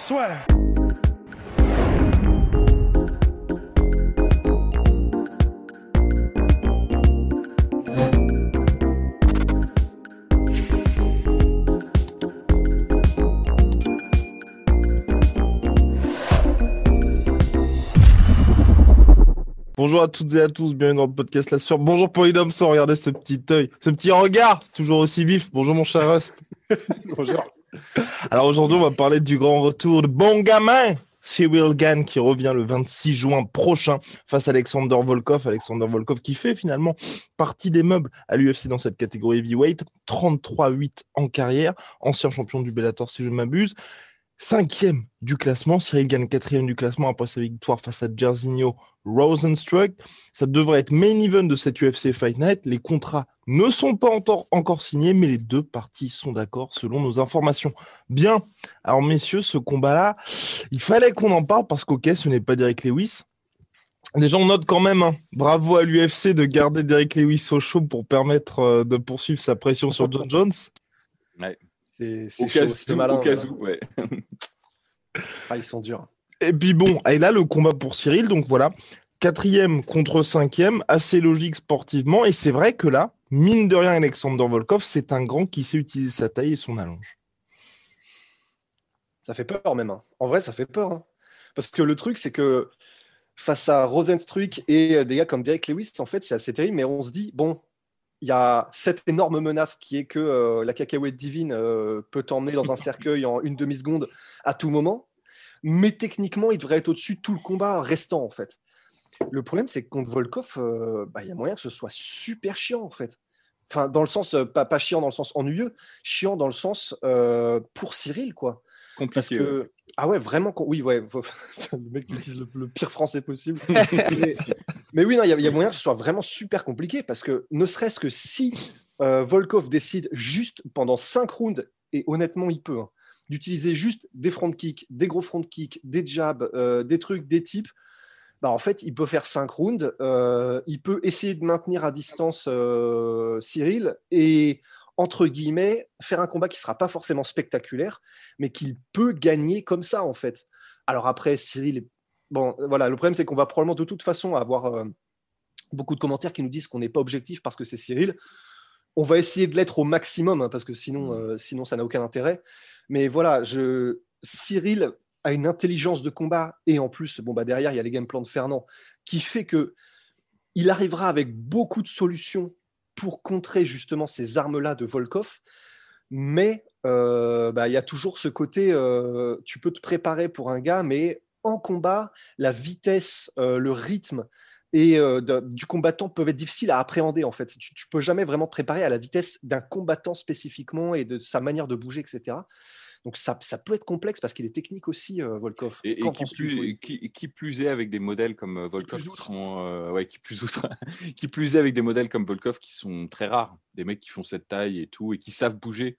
Swear. Bonjour à toutes et à tous, bienvenue dans le podcast La Sur. Bonjour Polydome sans regarder ce petit œil, ce petit regard, c'est toujours aussi vif. Bonjour mon cher Rust. Bonjour. Alors aujourd'hui, on va parler du grand retour de bon gamin, Cyril Gann, qui revient le 26 juin prochain face à Alexander Volkov. Alexander Volkov qui fait finalement partie des meubles à l'UFC dans cette catégorie heavyweight. 33-8 en carrière, ancien champion du Bellator si je m'abuse. Cinquième du classement, Cyril Gann quatrième du classement après sa victoire face à Jairzinho Rosenstruck. Ça devrait être main event de cette UFC Fight Night. Les contrats ne sont pas encore, encore signés, mais les deux parties sont d'accord selon nos informations. Bien. Alors, messieurs, ce combat-là, il fallait qu'on en parle parce qu'ok, ce n'est pas Derek Lewis. Les gens notent quand même, hein. bravo à l'UFC de garder Derek Lewis au chaud pour permettre euh, de poursuivre sa pression sur John Jones. Ouais. C'est malin. au cas où, ouais. Ah, ils sont durs. Et puis bon, et là, le combat pour Cyril, donc voilà, quatrième contre cinquième, assez logique sportivement. Et c'est vrai que là, mine de rien, Alexander Volkov, c'est un grand qui sait utiliser sa taille et son allonge. Ça fait peur même. hein. En vrai, ça fait peur. hein. Parce que le truc, c'est que face à Rosenstruck et des gars comme Derek Lewis, en fait, c'est assez terrible. Mais on se dit, bon, il y a cette énorme menace qui est que euh, la cacahuète divine euh, peut t'emmener dans un cercueil en une demi-seconde à tout moment. Mais techniquement, il devrait être au-dessus de tout le combat restant, en fait. Le problème, c'est que contre Volkov, euh, bah, il y a moyen que ce soit super chiant, en fait. Enfin, dans le sens, euh, pas, pas chiant dans le sens ennuyeux, chiant dans le sens euh, pour Cyril, quoi. Compliqué. que, ah ouais, vraiment, oui, ouais, faut- le mec utilise le, le pire français possible. mais, mais oui, non, il y, a- il y a moyen que ce soit vraiment super compliqué parce que ne serait-ce que si Volkov décide juste pendant 5 rounds, et honnêtement, il peut, hein, d'utiliser juste des front kicks, des gros front kicks, des jabs, euh, des trucs, des types. Bah, en fait, il peut faire 5 rounds, euh, il peut essayer de maintenir à distance euh, Cyril et, entre guillemets, faire un combat qui ne sera pas forcément spectaculaire, mais qu'il peut gagner comme ça, en fait. Alors après, Cyril, bon, voilà, le problème, c'est qu'on va probablement de toute façon avoir beaucoup de commentaires qui nous disent qu'on n'est pas objectif parce que c'est Cyril. On va essayer de l'être au maximum, hein, parce que sinon, euh, sinon ça n'a aucun intérêt. Mais voilà, je... Cyril a une intelligence de combat, et en plus, bon, bah, derrière, il y a les game plans de Fernand, qui fait que il arrivera avec beaucoup de solutions pour contrer justement ces armes-là de Volkov. Mais euh, bah, il y a toujours ce côté, euh, tu peux te préparer pour un gars, mais en combat, la vitesse, le rythme et euh, de- du combattant peuvent être difficiles à appréhender en fait. Tu, tu peux jamais vraiment te préparer à la vitesse d'un combattant spécifiquement et de sa manière de bouger, etc. Donc ça, ça peut être complexe parce qu'il est technique aussi, euh, Volkov. Et, qui, plus, qui, qui plus est avec des modèles comme euh, Volkov plus qui outre. sont euh, ouais qui plus outre qui plus est avec des modèles comme Volkov qui sont très rares des mecs qui font cette taille et tout et qui savent bouger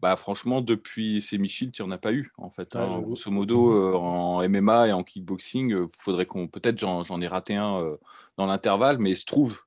bah franchement depuis ces Michel tu en as pas eu en fait Ouais, hein. grosso modo euh, en MMA et en kickboxing euh, faudrait qu'on peut-être j'en j'en ai raté un euh, dans l'intervalle mais se trouve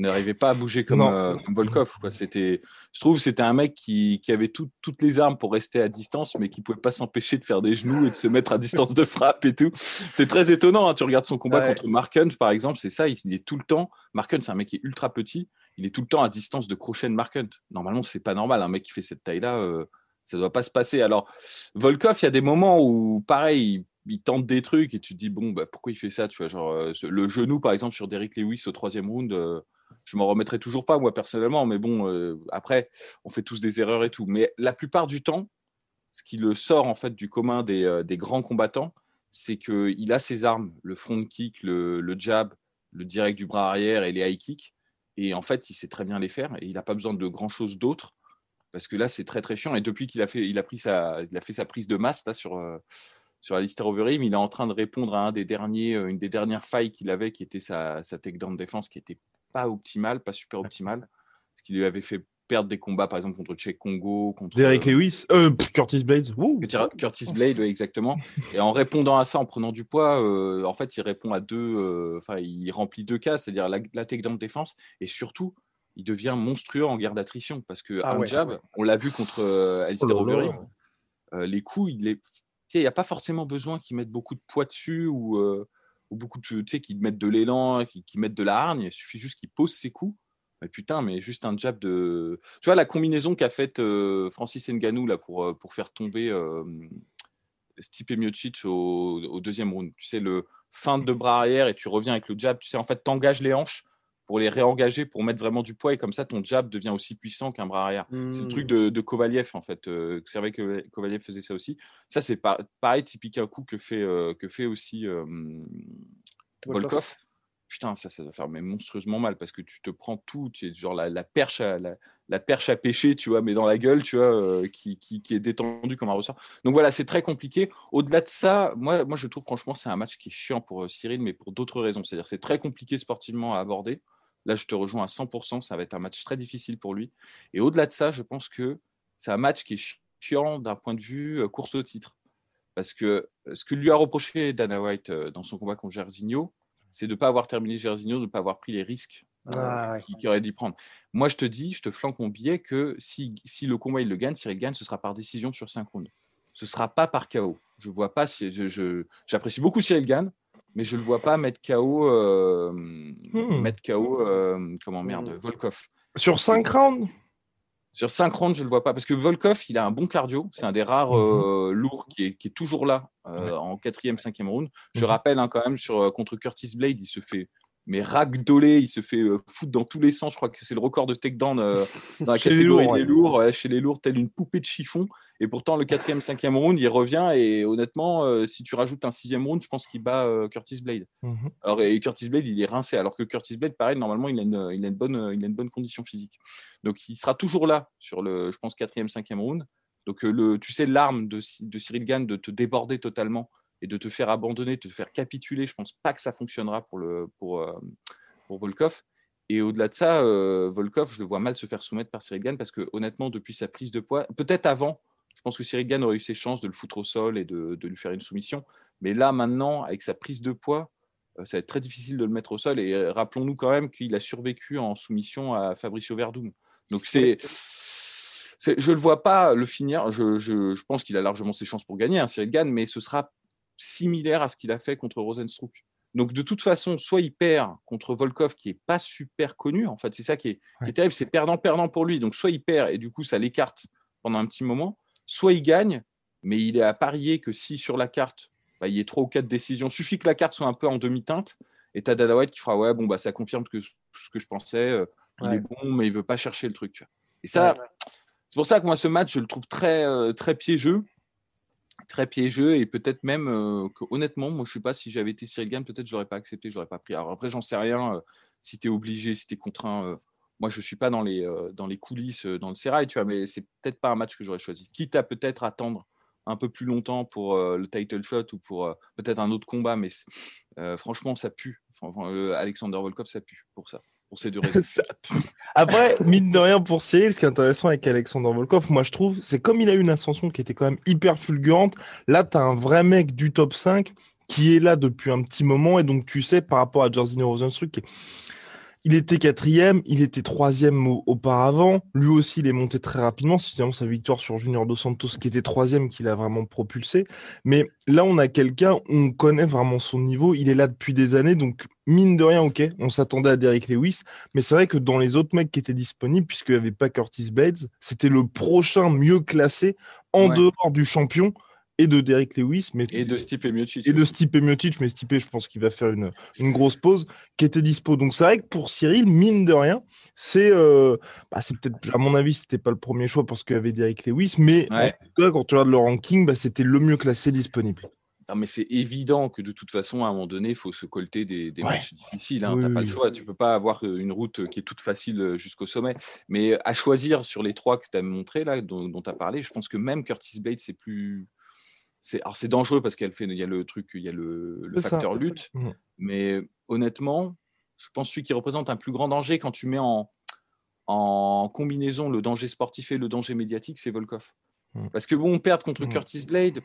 n'arrivait pas à bouger comme, euh, comme Volkov quoi c'était je trouve c'était un mec qui, qui avait tout- toutes les armes pour rester à distance, mais qui pouvait pas s'empêcher de faire des genoux et de se mettre à distance de frappe et tout. C'est très étonnant. hein. Tu regardes son combat Ouais. contre Mark Hunt, par exemple, c'est ça. Il, est tout le temps. Mark Hunt, c'est un mec qui est ultra petit. Il est tout le temps à distance de crochet de Mark Hunt. Normalement, c'est pas normal. Un mec qui fait cette taille-là, euh, ça doit pas se passer. Alors, Volkov, il y a des moments où, pareil, il, tente des trucs et tu te dis, bon, bah, pourquoi il fait ça tu vois, euh, Le genou, par exemple, sur Derrick Lewis au troisième round. euh, je m'en remettrai toujours pas, moi, personnellement, mais bon, euh, après, on fait tous des erreurs et tout. Mais la plupart du temps, ce qui le sort, en fait, du commun des, grands combattants, c'est qu'il a ses armes, le front kick, le jab, le direct du bras arrière et les high kicks. Et en fait, il sait très bien les faire et il n'a pas besoin de grand chose d'autre. Parce que là, c'est très très chiant. Et depuis qu'il a fait, il a pris sa, il a fait sa prise de masse là, sur, euh, sur Alistair Overeem. Il est en train de répondre à un des derniers, euh, une des dernières failles qu'il avait, qui était sa, sa takedown défense, qui était pas optimale, pas super optimale, ce qui lui avait fait perdre des combats, par exemple, contre Che Congo, contre Derek Lewis, euh, Curtis Blades. Curtis Blade, ouais, exactement. Et en répondant à ça, en prenant du poids, euh, en fait, il répond à deux, euh, enfin, il remplit deux cas, c'est-à-dire la, la takedown défense et surtout, il devient monstrueux en guerre d'attrition parce que Ah un ouais, jab, ah ouais. on l'a vu contre euh, Alistair Oh. Overeem, euh, les coups, il est, tu sais, il n'y a pas forcément besoin qu'ils mettent beaucoup de poids dessus ou, euh, ou beaucoup de, tu sais, qu'ils mettent de l'élan, qu'ils qu'ils mettent de la hargne. Il suffit juste qu'ils posent ses coups. Mais putain, mais juste un jab de. Tu vois, la combinaison qu'a faite euh, Francis là, pour, euh, pour faire tomber euh, Stipe Miocic au, au deuxième round. Tu sais, le feinte de bras arrière et tu reviens avec le jab. Tu sais, en fait, t'engages les hanches pour les réengager, pour mettre vraiment du poids et comme ça, ton jab devient aussi puissant qu'un bras arrière. C'est le truc de, de Kovaliev, en fait. Euh, c'est vrai que Kovaliev faisait ça aussi. Ça, c'est pas, pareil, typique un coup que fait, euh, que fait aussi Volkov. Putain, ça, ça doit faire mais monstrueusement mal parce que tu te prends tout, tu es genre la, perche à, la, perche à pêcher, tu vois, mais dans la gueule, tu vois, euh, qui, est détendue comme un ressort. Donc voilà, c'est très compliqué. Au-delà de ça, moi, moi, je trouve franchement, c'est un match qui est chiant pour euh, Cyril, mais pour d'autres raisons. C'est-à-dire, c'est très compliqué sportivement à aborder. Là, je te rejoins à 100%. Ça va être un match très difficile pour lui. Et au-delà de ça, je pense que c'est un match qui est chiant d'un point de vue euh, course au titre. Parce que ce que lui a reproché Dana White dans son combat contre Jairzinho, c'est de ne pas avoir terminé Jairzinho, de ne pas avoir pris les risques euh, Ah, ouais. qu'il aurait dû prendre. Moi, je te dis, je te flanque mon billet que si, si le combat il le gagne, Cyril gagne, ce sera par décision sur 5 rounds. Ce ne sera pas par KO. Je vois pas si je, j'apprécie beaucoup Cyril Gann, mais je ne le vois pas mettre KO, euh, Hmm. mettre KO, euh, comment merde, Hmm. Volkov. Sur 5 rounds? Sur 5 rounds, je ne le vois pas. Parce que Volkov, il a un bon cardio. C'est un des rares euh, lourds qui est, qui est toujours là euh, en quatrième, cinquième round. Je Mhm. rappelle hein, quand même, sur, euh, contre Curtis Blade, il se fait mais ragdoller, il se fait euh, foutre dans tous les sens. Je crois que c'est le record de takedown euh, dans la Chez les catégorie lourds, des ouais. lourds, ouais, chez les lourds, telle une poupée de chiffon. Et pourtant, le quatrième, cinquième round, il revient. Et honnêtement, euh, si tu rajoutes un sixième round, je pense qu'il bat euh, Curtis Blade. Mhm. Alors, et Curtis Blade, il est rincé, alors que Curtis Blade, pareil, normalement, il a une, il a une, bonne, il a une bonne condition physique. Donc, il sera toujours là sur le, je pense, quatrième, cinquième round. Donc, le, tu sais, l'arme de, de Cyril Gann de te déborder totalement et de te faire abandonner, de te faire capituler, je pense pas que ça fonctionnera pour, le, pour, euh, pour Volkov. Et au-delà de ça, euh, Volkov, je le vois mal se faire soumettre par Cyril Gann parce que, honnêtement, depuis sa prise de poids, peut-être avant, je pense que Cyril Gann aurait eu ses chances de le foutre au sol et de, de lui faire une soumission. Mais là, maintenant, avec sa prise de poids, euh, ça va être très difficile de le mettre au sol. Et euh, rappelons-nous quand même qu'il a survécu en soumission à Fabricio Verdum. Donc c'est, c'est- je ne le vois pas le finir. Je, je- je pense qu'il a largement ses chances pour gagner, hein, Cyril Gann, mais ce sera similaire à ce qu'il a fait contre Rosenstruck. Donc de toute façon, soit il perd contre Volkov, qui est pas super connu. En fait, c'est ça qui est, qui Ouais. est terrible. C'est perdant-perdant pour lui. Donc soit il perd et du coup ça l'écarte pendant un petit moment, soit il gagne, mais il est à parier que si sur la carte bah, il y ait trois ou quatre décisions, suffit que la carte soit un peu en demi-teinte, et t'as White qui fera ouais bon bah ça confirme que ce que je pensais, euh, il Ouais. est bon mais il veut pas chercher le truc. tu vois. Et ça, Ouais. c'est pour ça que moi ce match je le trouve très euh, très piégeux, très piégeux et peut-être même euh, que honnêtement moi je sais pas si j'avais été Cyril Gann peut-être j'aurais pas accepté, j'aurais pas pris. Alors après j'en sais rien, euh, si tu obligé, si tu contraint. euh, moi, je suis pas dans les, dans les coulisses, dans le sérail, tu vois, mais c'est peut-être pas un match que j'aurais choisi. Quitte à peut-être attendre un peu plus longtemps pour le title shot ou pour peut-être un autre combat, mais franchement, ça pue. Alexander Volkov, ça pue pour ça, pour ces deux raisons. Après, mine de rien pour Cyril, ce qui est intéressant avec Alexander Volkov, moi je trouve, c'est comme il a eu une ascension qui était quand même hyper fulgurante, là tu as un vrai mec du top 5 qui est là depuis un petit moment, et donc tu sais, par rapport à Jairzinho Rosenstruck, qui est- il était quatrième, il était troisième au- auparavant, lui aussi il est monté très rapidement, c'est finalement sa victoire sur Junior Dos Santos qui était troisième qui l'a vraiment propulsé, mais là on a quelqu'un, on connaît vraiment son niveau, il est là depuis des années, donc mine de rien, ok, on s'attendait à Derek Lewis, mais c'est vrai que dans les autres mecs qui étaient disponibles, puisqu'il n'y avait pas Curtis Blades, c'était le prochain mieux classé en Ouais. dehors du champion et de Derek Lewis, mais Et de Stipe Miocic. et de. Stipe Miocic, mais Stipe, je pense qu'il va faire une, une grosse pause, qui était dispo. Donc c'est vrai que pour Cyril, mine de rien, c'est euh, bah, c'est peut-être, à mon avis, c'était pas le premier choix parce qu'il y avait Derek Lewis, mais Ouais. en tout cas, quand tu regardes le ranking, bah, c'était le mieux classé disponible. Non, mais c'est évident que de toute façon, à un moment donné, il faut se colter des, des Ouais. matchs difficiles. Hein. Oui, tu pas oui. le choix. Tu peux pas avoir euh, une route euh, qui est toute facile jusqu'au sommet. Mais à choisir sur les trois que tu as montré, là, dont tu as parlé, je pense que même Curtis Blade, c'est plus. C'est alors c'est dangereux parce qu'elle fait il y a le truc il y a le, facteur ça. lutte Mhm. mais honnêtement je pense que celui qui représente un plus grand danger quand tu mets en en combinaison le danger sportif et le danger médiatique c'est Volkov Mhm. parce que bon perdre contre Mhm. Curtis Blade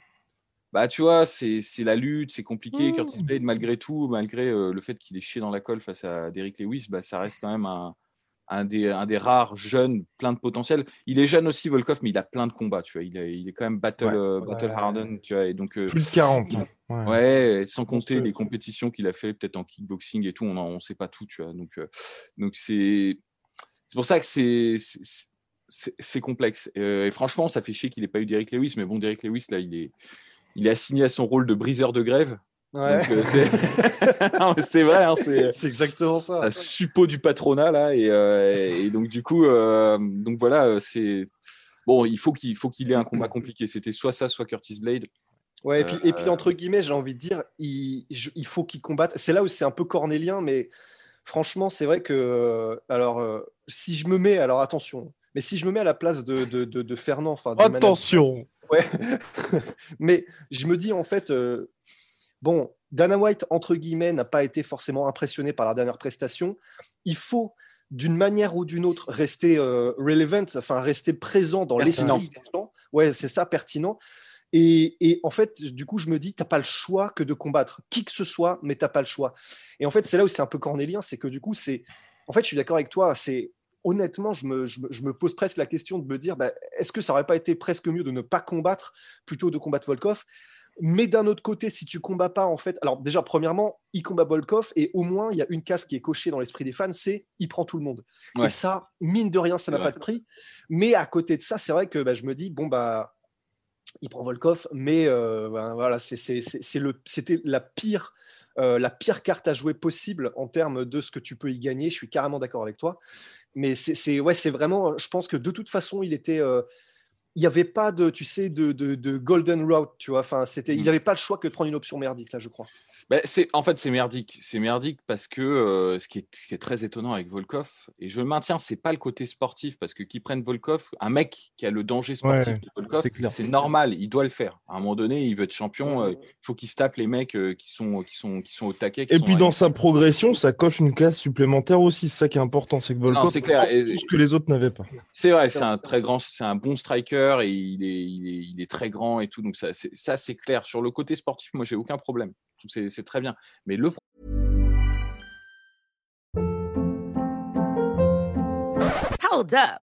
bah tu vois c'est la lutte c'est compliqué. Curtis Blade malgré tout malgré euh, le fait qu'il est chié dans la colle face à Derrick Lewis bah ça reste quand même un un des, un des rares jeunes plein de potentiel. Il est jeune aussi, Volkov, mais il a plein de combats, tu vois. Il, est- il est quand même battle, Ouais. euh, battle Ouais. harden, tu vois. Et donc, euh, Plus de 40. hein. Ouais. Ouais, sans compter les compétitions qu'il a fait peut-être en kickboxing et tout, on ne sait pas tout, tu vois. Donc, euh, donc c'est c'est pour ça que c'est c'est- complexe. Euh, et franchement, ça fait chier qu'il n'ait pas eu Derrick Lewis, mais bon, Derrick Lewis là, il est il est assigné à son rôle de briseur de grève. Ouais. Euh, c'est vrai, hein, c'est C'est exactement ça. un suppôt du patronat là, et, euh, et donc du coup, euh, donc voilà, euh, c'est bon, il faut qu'il faut qu'il ait un combat compliqué. C'était soit ça, soit Curtis Blade. Ouais, et puis, et puis Euh, entre guillemets, j'ai envie de dire, il, je- il faut qu'il combatte. C'est là où c'est un peu cornélien, mais franchement, c'est vrai que. euh, Alors, euh, si je me mets. Alors, attention. Mais si je me mets à la place de, de, de, de Fernand. enfin, Attention. Ouais. mais je me dis, en fait. Bon, Dana White, entre guillemets, n'a pas été forcément impressionné par la dernière prestation. Il faut, d'une manière ou d'une autre, rester euh, relevant, enfin rester présent dans l'esprit des gens. Ouais, c'est ça, pertinent. Et, et en fait, du coup, je me dis, t'as pas le choix que de combattre qui que ce soit, mais t'as pas le choix. Et en fait, c'est là où c'est un peu cornélien, c'est que du coup, c'est. En fait, je suis d'accord avec toi. C'est honnêtement, je me, je, me, je me pose presque la question de me dire, bah, est-ce que ça aurait pas été presque mieux de ne pas combattre plutôt de combattre Volkov? Mais d'un autre côté, si tu combats pas, en fait, alors déjà, premièrement, il combat Volkov et au moins, il y a une case qui est cochée dans l'esprit des fans, c'est il prend tout le monde. Ouais. Et ça, mine de rien, ça n'a pas de prix. Mais à côté de ça, c'est vrai que bah, je me dis, bon, bah, il prend Volkov, mais euh, ben, voilà, c'était la pire. euh, la pire carte à jouer possible en termes de ce que tu peux y gagner. Je suis carrément d'accord avec toi. Mais c'est ouais, c'est vraiment, je pense que de toute façon, il était, euh, il n'y avait pas de, tu sais, de, de, de golden route, tu vois. Enfin, c'était, il Mm. n'avait pas le choix que de prendre une option merdique là, je crois. Ben, c'est, en fait, c'est merdique. C'est merdique parce que euh, ce, qui est, ce qui est très étonnant avec Volkov, et je le maintiens, c'est pas le côté sportif, parce que qui prennent Volkov, un mec qui a le danger sportif Ouais, de Volkov, c'est clair. c'est normal, il doit le faire. À un moment donné, il veut être champion, euh, il faut qu'il se tape les mecs euh, qui, sont, qui, sont, qui sont au taquet. qui Et sont puis dans sa progression, ça coche une case supplémentaire aussi. C'est ça qui est important, c'est que Volkov c'est clair. Et- que les autres n'avaient pas. C'est vrai, c'est un très grand, c'est un bon striker et il est, il est, très grand et tout. Donc ça, c'est, ça, c'est clair. Sur le côté sportif, moi, j'ai aucun problème. C'est, c'est très bien. Mais le Hold up.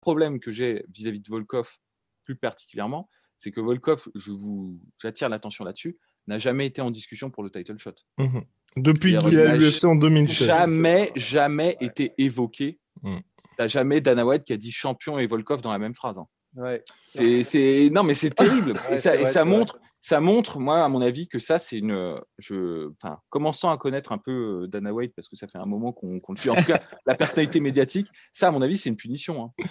problème que j'ai vis-à-vis de Volkov, plus particulièrement, c'est que Volkov, je vous, j'attire l'attention là-dessus, n'a jamais été en discussion pour le title shot. Mhm. Depuis qu'il est à l'UFC en 2016. Jamais, jamais été évoqué. Mm. T'as jamais Dana White qui a dit champion et Volkov dans la même phrase. hein. Ouais. C'est, c'est, non, mais c'est terrible. Ouais, et ça, c'est et vrai, ça c'est vrai. Ça montre, moi, à mon avis, que ça, c'est une, je, enfin, commençant à connaître un peu euh, Dana White parce que ça fait un moment qu'on, le suit. En tout cas, la personnalité médiatique, ça, à mon avis, c'est une punition. hein.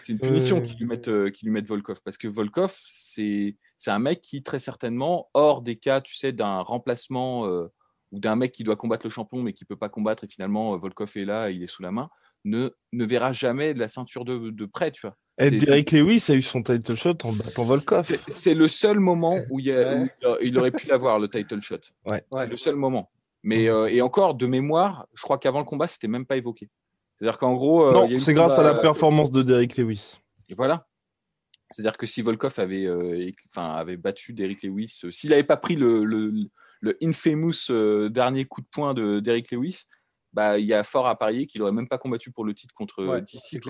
C'est une punition qui lui mettent, euh, qui lui mettent Volkov parce que Volkov, c'est, un mec qui très certainement, hors des cas, tu sais, d'un remplacement euh, ou d'un mec qui doit combattre le champion mais qui peut pas combattre et finalement euh, Volkov est là, il est sous la main, ne, ne verra jamais la ceinture de, de près, tu vois. Et c'est- Derek Lewis a eu son title shot en battant Volkov. C'est- le seul moment où, il, y a- Ouais. où il a- il aurait pu l'avoir, le title shot. Ouais. Ouais. C'est le seul moment. Mais euh, et encore, de mémoire, je crois qu'avant le combat, c'était même pas évoqué. C'est-à-dire qu'en gros. euh, Non, c'est grâce à la performance de Derek Lewis. Et voilà. C'est-à-dire que si Volkov avait, euh, avait battu Derrick Lewis, euh, s'il n'avait pas pris le, le, le infamous euh, dernier coup de poing de Derrick Lewis, bah, il y a fort à parier qu'il n'aurait même pas combattu pour le titre contre Ouais, DC.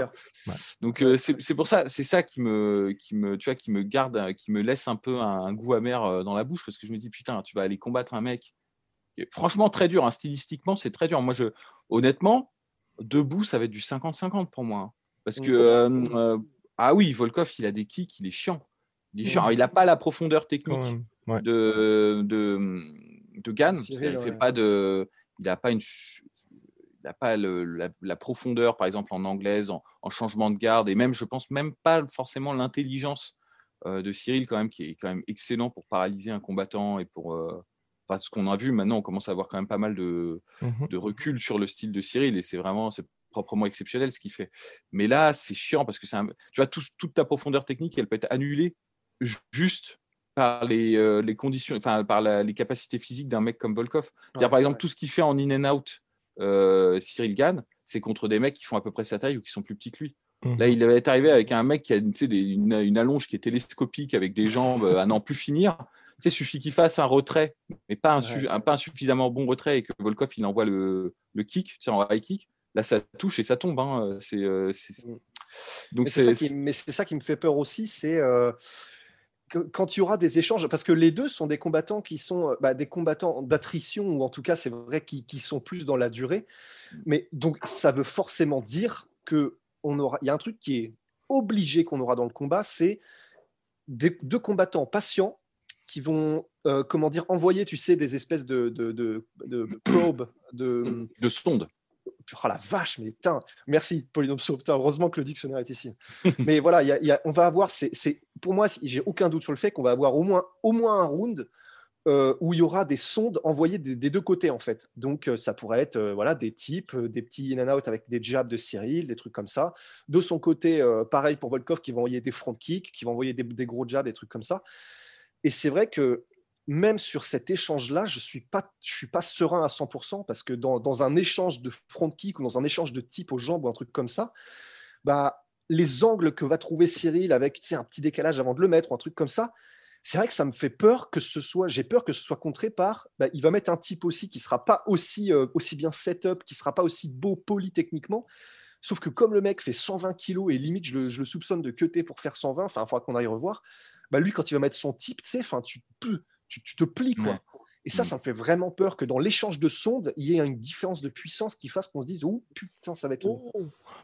Donc euh, c'est c'est pour ça, c'est ça qui me, qui me, tu vois, qui me garde, euh, qui me laisse un peu un, un goût amer euh, dans la bouche parce que je me dis putain, tu vas aller combattre un mec. Et franchement, très dur. hein, stylistiquement, c'est très dur. Moi, je, honnêtement, debout, ça va être du 50-50 pour moi. hein. parce que euh, euh, ah oui, Volkov, il a des kicks, il est chiant. Il est chiant. Alors, il n'a pas la profondeur technique. Ouais. de, de, de Gann. Il fait ouais. pas de, il n'a pas une, su- il a pas le- la, la profondeur, par exemple en anglaise, en, en changement de garde, et même, je pense même pas forcément l'intelligence euh, de Cyril quand même, qui est quand même excellent pour paralyser un combattant et pour, euh, enfin, ce qu'on a vu maintenant, on commence à avoir quand même pas mal de, Mhm. de recul sur le style de Cyril et c'est vraiment c'est proprement exceptionnel ce qu'il fait. Mais là, c'est chiant parce que c'est un- tu vois tout- toute ta profondeur technique, elle peut être annulée ju- juste par les, euh, les conditions, enfin par la- les capacités physiques d'un mec comme Volkov. Ouais, par exemple ouais. tout ce qu'il fait en in and out, euh, Cyril Gann, c'est contre des mecs qui font à peu près sa taille ou qui sont plus petits que lui. Mhm. Là, il avait arrivé avec un mec qui a des- une, une allonge qui est télescopique avec des jambes euh, à n'en plus finir. Sais, suffit qu'il fasse un retrait, mais pas un, su- Ouais. un- pas un suffisamment bon retrait et que Volkov il envoie le, le kick, en high kick. Là, ça touche et ça tombe. hein. C'est, c'est-. Donc, Mais c'est ça, c'est. qui- mais c'est ça qui me fait peur aussi, c'est euh, quand il y aura des échanges, parce que les deux sont des combattants qui sont euh, bah, des combattants d'attrition, ou en tout cas, c'est vrai, qui, sont plus dans la durée. Mais donc, ça veut forcément dire que on aura, y a un truc qui est obligé qu'on aura dans le combat, c'est deux combattants patients qui vont, euh, comment dire, envoyer, tu sais, des espèces de, probes, de, de sonde. Oh la vache, mais putain, merci Polynomso, putain, heureusement que le dictionnaire est ici. mais voilà, on va avoir, pour moi, j'ai aucun doute sur le fait qu'on va avoir au moins, un round euh, où il y aura des sondes envoyées des, deux côtés en fait. Donc euh, ça pourrait être euh, voilà des types, des petits in and out avec des jabs de Cyril, des trucs comme ça. De son côté, pareil pour Volkov qui va envoyer des front kicks, qui va envoyer des, des gros jabs, des trucs comme ça. Et c'est vrai que même sur cet échange-là, je suis pas, suis pas serein à 100% parce que dans, dans un échange de front kick ou dans un échange de type aux jambes ou un truc comme ça, bah les angles que va trouver Cyril avec tu un petit décalage avant de le mettre ou un truc comme ça, c'est vrai que ça me fait peur que ce soit, j'ai peur que ce soit contré par, bah, il va mettre un type aussi qui sera pas aussi, euh, aussi bien setup, qui sera pas aussi beau poli techniquement. Sauf que comme le mec fait 120 kilos et limite je le, je le soupçonne de cutter pour faire 120, enfin il faudra qu'on aille revoir, bah lui quand il va mettre son type, tu sais, tu, peux- tu, tu te plies quoi. Et ça, Mm. ça me fait vraiment peur que dans l'échange de sondes, il y ait une différence de puissance qui fasse qu'on se dise, oh putain, ça va être lourd.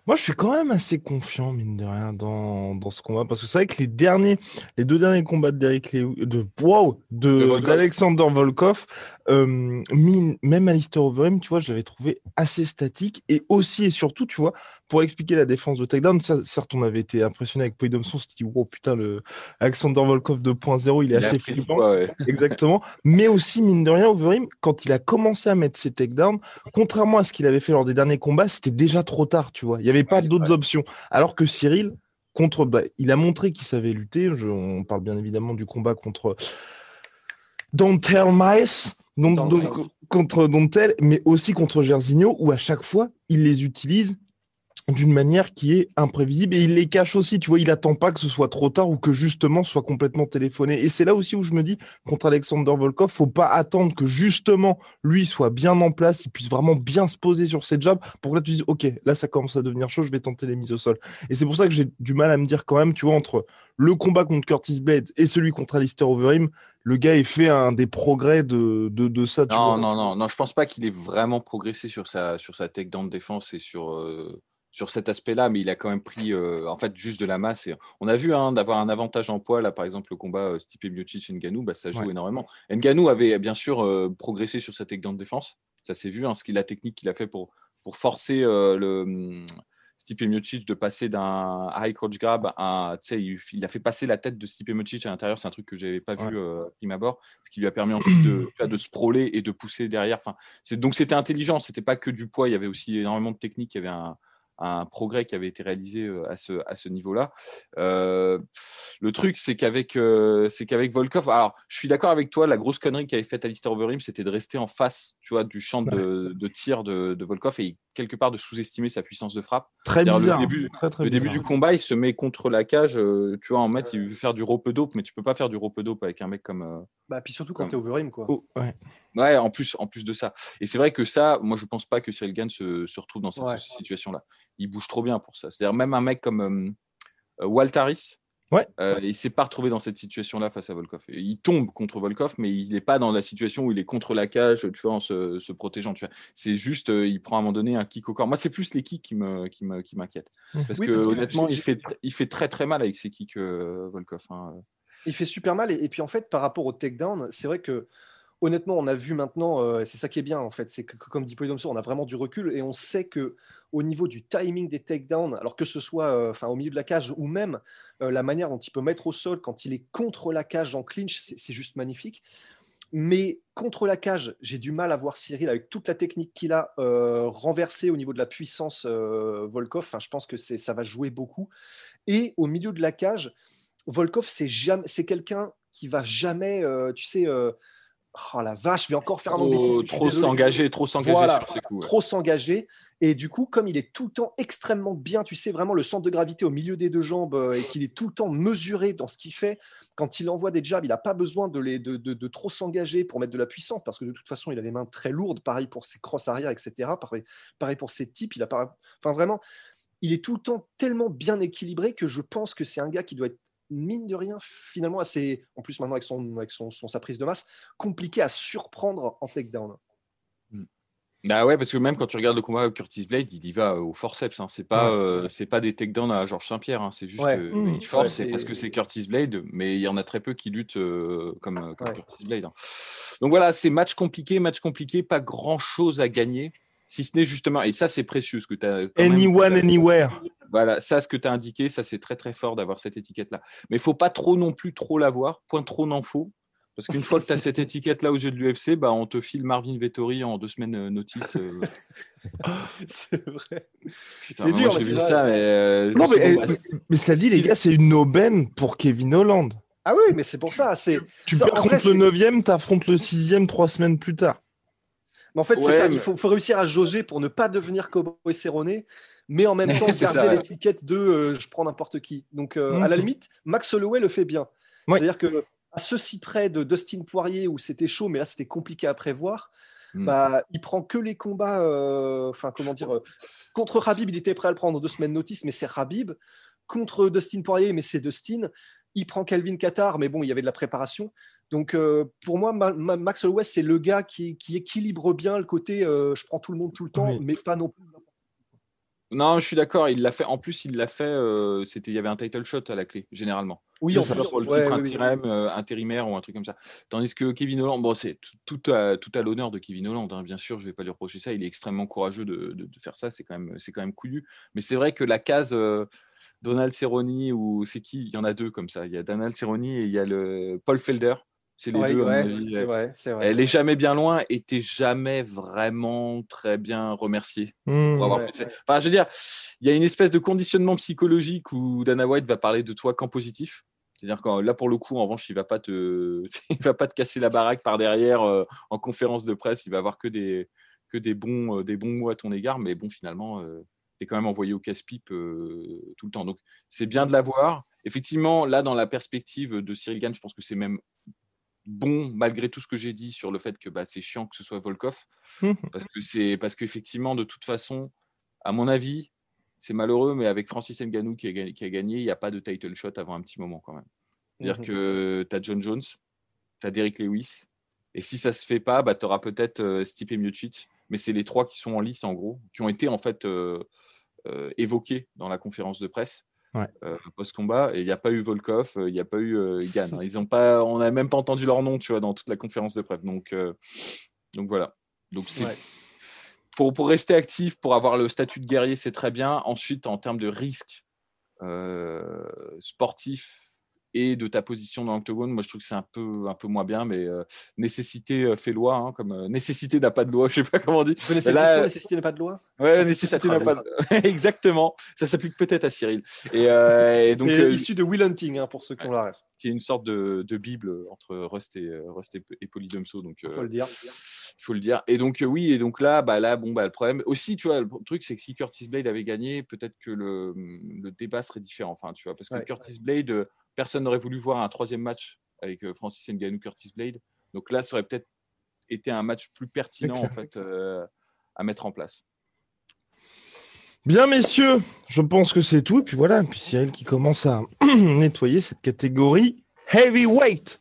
Moi, je suis quand même assez confiant, mine de rien, dans, dans ce combat. Parce que c'est vrai que les derniers, les deux derniers combats d'Eric Lewis, de, wow, De d'Alexander Volkov, euh, mine- même Alistair Overeem, tu vois, je l'avais trouvé assez statique. Et aussi et surtout, tu vois, pour expliquer la défense de takedown, ça, certes, on avait été impressionné avec Poidomson, on s'est dit, wow, putain, le Alexander Volkov 2.0, il est Il assez flippant. ouais. Exactement. Mais aussi, mine de rien, Overeem, quand il a commencé à mettre ses takedowns, contrairement à ce qu'il avait fait lors des derniers combats, c'était déjà trop tard, tu vois. Il n'y avait pas Ouais, d'autres options. Alors que Cyril, contre, bah, il a montré qu'il savait lutter. Je- on parle bien évidemment du combat contre Dontel. donc, contre Dontel, mais aussi contre Gersigno, où à chaque fois, il les utilise d'une manière qui est imprévisible et il les cache aussi, tu vois, il attend pas que ce soit trop tard ou que justement ce soit complètement téléphoné. Et c'est là aussi où je me dis, contre Alexander Volkov, faut pas attendre que justement lui soit bien en place, il puisse vraiment bien se poser sur ses jabs pour que là tu dises, ok, là ça commence à devenir chaud, je vais tenter les mises au sol. Et c'est pour ça que j'ai du mal à me dire quand même, tu vois, entre le combat contre Curtis Blades et celui contre Alistair Overeem, le gars ait fait un des progrès de, de, de ça, tu Non, vois. non, non, non, je pense pas qu'il ait vraiment progressé sur sa, sur sa takedown de défense et sur, euh, sur cet aspect-là, mais il a quand même pris euh, en fait juste de la masse. Et on a vu hein, d'avoir un avantage en poids, là par exemple le combat euh, Stipe Miocic et Ngannou, bah, ça joue Ouais. énormément. Ngannou avait bien sûr euh, progressé sur sa takedown de défense, ça s'est vu, hein, ce qu'il la technique qu'il a fait pour, pour forcer le. hum, Stipe Miocic de passer d'un high crotch grab à, il, il a fait passer la tête de Stipe Miocic à l'intérieur, c'est un truc que j'avais pas Ouais. vu à prime abord, ce qui lui a permis ensuite de, de sprawler et de pousser derrière. Enfin, c'est, donc c'était intelligent, c'était pas que du poids, il y avait aussi énormément de technique, il y avait un, un progrès qui avait été réalisé à ce, à ce niveau-là. Euh, le truc, c'est qu'avec, euh, c'est qu'avec Volkov, alors je suis d'accord avec toi, la grosse connerie qu'avait faite Alistair Overeem, c'était de rester en face, tu vois, du champ de, de tir de, de Volkov et quelque part de sous-estimer sa puissance de frappe. Très le bizarre. début- très, très Le début bizarre. du combat, il se met contre la cage, euh, tu vois, en mètre, il veut faire du rope dope, mais tu peux pas faire du rope dope avec un mec comme. euh, Bah, puis surtout quand Comme- t'es Overeem, quoi. Oh, ouais. Ouais, en plus, en plus de ça. Et c'est vrai que ça, moi, je pense pas que Cyril Gann se, se retrouve dans cette Ouais. situation-là. Il bouge trop bien pour ça. C'est-à-dire, même un mec comme euh, euh, Walt Harris, Ouais. euh, il s'est pas retrouvé dans cette situation-là face à Volkov. Il tombe contre Volkov, mais il n'est pas dans la situation où il est contre la cage, tu vois, en se, se protégeant. Tu vois. C'est juste, euh, il prend à un moment donné un kick au corps. Moi, c'est plus les kicks qui me, qui me, qui m'inquiètent. Mhm. Parce Oui, que parce que honnêtement, fait, il fait très très mal avec ses kicks, euh, Volkov. hein. Il fait super mal. Et, et puis en fait, par rapport au takedown, c'est vrai que honnêtement, on a vu maintenant, euh, c'est ça qui est bien en fait, c'est que comme dit Polydomso, on a vraiment du recul et on sait que au niveau du timing des takedowns, alors que ce soit euh, au milieu de la cage ou même euh, la manière dont il peut mettre au sol quand il est contre la cage en clinch, c'est juste magnifique. Mais contre la cage, j'ai du mal à voir Cyril avec toute la technique qu'il a renversée au niveau de la puissance Volkov. Enfin, je pense que ça va jouer beaucoup. Et au milieu de la cage, Volkov, c'est quelqu'un qui va jamais, tu sais, oh la vache, je vais encore faire un suis trop s'engager, trop s'engager Voilà, sur ses coups. ouais. trop s'engager. Et du coup, comme il est tout le temps extrêmement bien, tu sais, vraiment le centre de gravité au milieu des deux jambes euh, et qu'il est tout le temps mesuré dans ce qu'il fait, quand il envoie des jabs, il n'a pas besoin de, les, de, de- de trop s'engager pour mettre de la puissance parce que de toute façon, il a les mains très lourdes. Pareil pour ses crosses arrière, etc. Pareil, pareil pour ses types. Il a. Enfin, vraiment, il est tout le temps tellement bien équilibré que je pense que c'est un gars qui doit être mine de rien, finalement, assez, en plus maintenant avec, son, avec son, son- sa prise de masse, compliqué à surprendre en takedown. Bah ouais, parce que même quand tu regardes le combat avec Curtis Blade, il y va euh, au forceps. Hein. C'est pas, euh, c'est pas des takedowns à Georges Saint-Pierre. hein. C'est juste, Ouais. euh, Mmh. il force, Ouais, c'est parce que c'est Curtis Blade, mais il y en a très peu qui luttent euh, comme, comme Ouais. Curtis Blade. hein. Donc voilà, c'est match compliqué, match compliqué, pas grand chose à gagner, si ce n'est justement, et ça c'est précieux ce que tu as. Anyone, anywhere. Voilà, ça, ce que tu as indiqué, ça, c'est très, très fort d'avoir cette étiquette-là. Mais il faut pas trop non plus trop l'avoir, point trop n'en faut. Parce qu'une fois que tu as cette étiquette-là aux yeux de l'UFC, bah, on te file Marvin Vettori en deux semaines euh, notice. euh. c'est vrai. C'est dur, mais vrai. ça, mais, euh, Non, mais, eh, mais cela dit, les gars, c'est une aubaine pour Kevin Holland. Ah oui, mais c'est pour ça. C'est. Tu perds contre le c'est- 9 t'affrontes le 6 trois semaines plus tard. Mais en fait, Ouais, c'est ça. mais- Il faut, faut réussir à jauger pour ne pas devenir Cowboy Cerrone, mais en même temps garder l'étiquette de euh, je prends n'importe qui. Donc, euh, à la Mhm. limite, Max Holloway le fait bien. Ouais. C'est-à-dire que à ceci près de Dustin Poirier où c'était chaud, mais là c'était compliqué à prévoir. Mhm. Bah, il prend que les combats. euh, Enfin, comment dire euh, Contre Rabib, il était prêt à le prendre deux semaines notice, mais c'est Rabib. Contre Dustin Poirier, mais c'est Dustin. Il prend Calvin Qatar, mais bon, il y avait de la préparation. Donc, euh, pour moi, Ma- Ma- Max Holloway, c'est le gars qui, qui équilibre bien le côté euh, je prends tout le monde tout le temps, Oui. mais pas non plus. Non, je suis d'accord. Il l'a fait. En plus, il l'a fait. euh, c'était, il y avait un title shot à la clé, généralement. Oui, ça, plus, pour le ouais, titre oui. intérim, euh, intérimaire ou un truc comme ça. Tandis que Kevin Holland, bon, c'est tout, tout à, tout à l'honneur de Kevin Holland, hein, bien sûr, je vais pas lui reprocher ça. Il est extrêmement courageux de, de- de faire ça. C'est quand même, c'est quand même couillu. Mais c'est vrai que la case euh, Donald Cerrone ou c'est qui? Il y en a deux comme ça. Il y a Donald Cerrone et il y a le Paul Felder. C'est les Ouais, deux. ouais, c'est vrai, c'est vrai. Elle est jamais bien loin et t'es jamais vraiment très bien remercié pour avoir Ouais, fait- ouais. Enfin, je veux dire, il y a une espèce de conditionnement psychologique où Dana White va parler de toi qu'en positif. C'est-à-dire que là, pour le coup, en revanche, il va pas te, il va pas te casser la baraque par derrière euh, en conférence de presse. Il va avoir que des, que des bons, euh, des bons mots à ton égard. Mais bon, finalement, tu es quand même envoyé au casse-pipe euh, tout le temps. Donc, c'est bien de l'avoir. Effectivement, là, dans la perspective de Cyril Gann, je pense que c'est même bon, malgré tout ce que j'ai dit sur le fait que bah, c'est chiant que ce soit Volkov. Mhm. Parce que c'est parce qu'effectivement, de toute façon, à mon avis, c'est malheureux, mais avec Francis Ngannou qui a, gagné- qui a gagné, il n'y a pas de title shot avant un petit moment quand même. C'est-à-dire Mhm. que tu as John Jones, tu as Derrick Lewis, et si ça se fait pas, bah, tu auras peut-être euh, Stipe Miocic, mais c'est les trois qui sont en lice en gros, qui ont été en fait euh, euh, évoqués dans la conférence de presse. Ouais. euh, post-combat et il n'y a pas eu Volkov, il n'y a pas eu Gann. hein. Ils ont pas, on n'a même pas entendu leur nom, tu vois, dans toute la conférence de presse. Donc, donc voilà. Donc c'est Ouais. pour, pour rester actif, pour avoir le statut de guerrier, c'est très bien. Ensuite, en termes de risque sportif et de ta position dans l'octogone, moi je trouve que c'est un peu, un peu moins bien, mais euh, nécessité euh, fait loi, hein, comme euh, nécessité n'a pas de loi, je sais pas comment on dit. Là- nécessité n'est pas de loi? Ouais, nécessité n'a pas de... Exactement, ça s'applique peut-être à Cyril. Et, euh, et donc, C'est euh, issu de Will Hunting, hein, pour ceux qui ont la rêve, qui est une sorte de, de bible entre Rust et, euh, Rust et, et Polydomso, donc il euh, faut le dire. il faut le dire. Et donc, euh, oui, et donc là, bah, là bon, bah, le problème aussi, tu vois, le truc, c'est que si Curtis Blade avait gagné, peut-être que le, le débat serait différent. Enfin, tu vois, parce que Ouais. Curtis Blade, personne n'aurait voulu voir un troisième match avec Francis Ngannou, Curtis Blade. Donc là, ça aurait peut-être été un match plus pertinent, en fait, euh, à mettre en place. Bien, messieurs, je pense que c'est tout. Et puis voilà, puis Cyril qui commence à nettoyer cette catégorie heavyweight.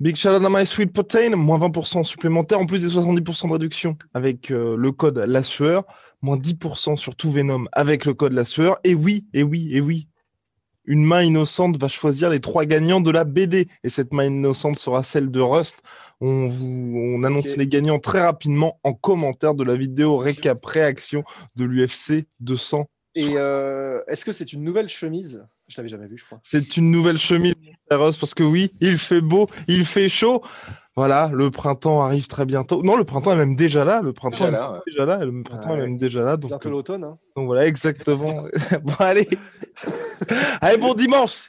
Big shout My Sweet Protein, moins 20% supplémentaire, en plus des 70% de réduction avec euh, le code La Sueur, moins 10% sur tout Venom avec le code La Sueur. Et oui, et oui, et oui, une main innocente va choisir les trois gagnants de la BD. Et cette main innocente sera celle de Rust. On, vous, on annonce les gagnants très rapidement en commentaire de la vidéo récap réaction de l'UFC 200. Et euh, est-ce que c'est une nouvelle chemise? Je l'avais jamais vue, je crois. C'est une nouvelle chemise, Rust, parce que oui, il fait beau, il fait chaud. Voilà, le printemps arrive très bientôt. Non, le printemps est même déjà là. Le printemps Déjà est là, même déjà là. Le printemps Ouais. est même déjà là. Donc, Bientôt euh, l'automne. Hein. donc voilà, exactement. bon, allez. allez, bon dimanche.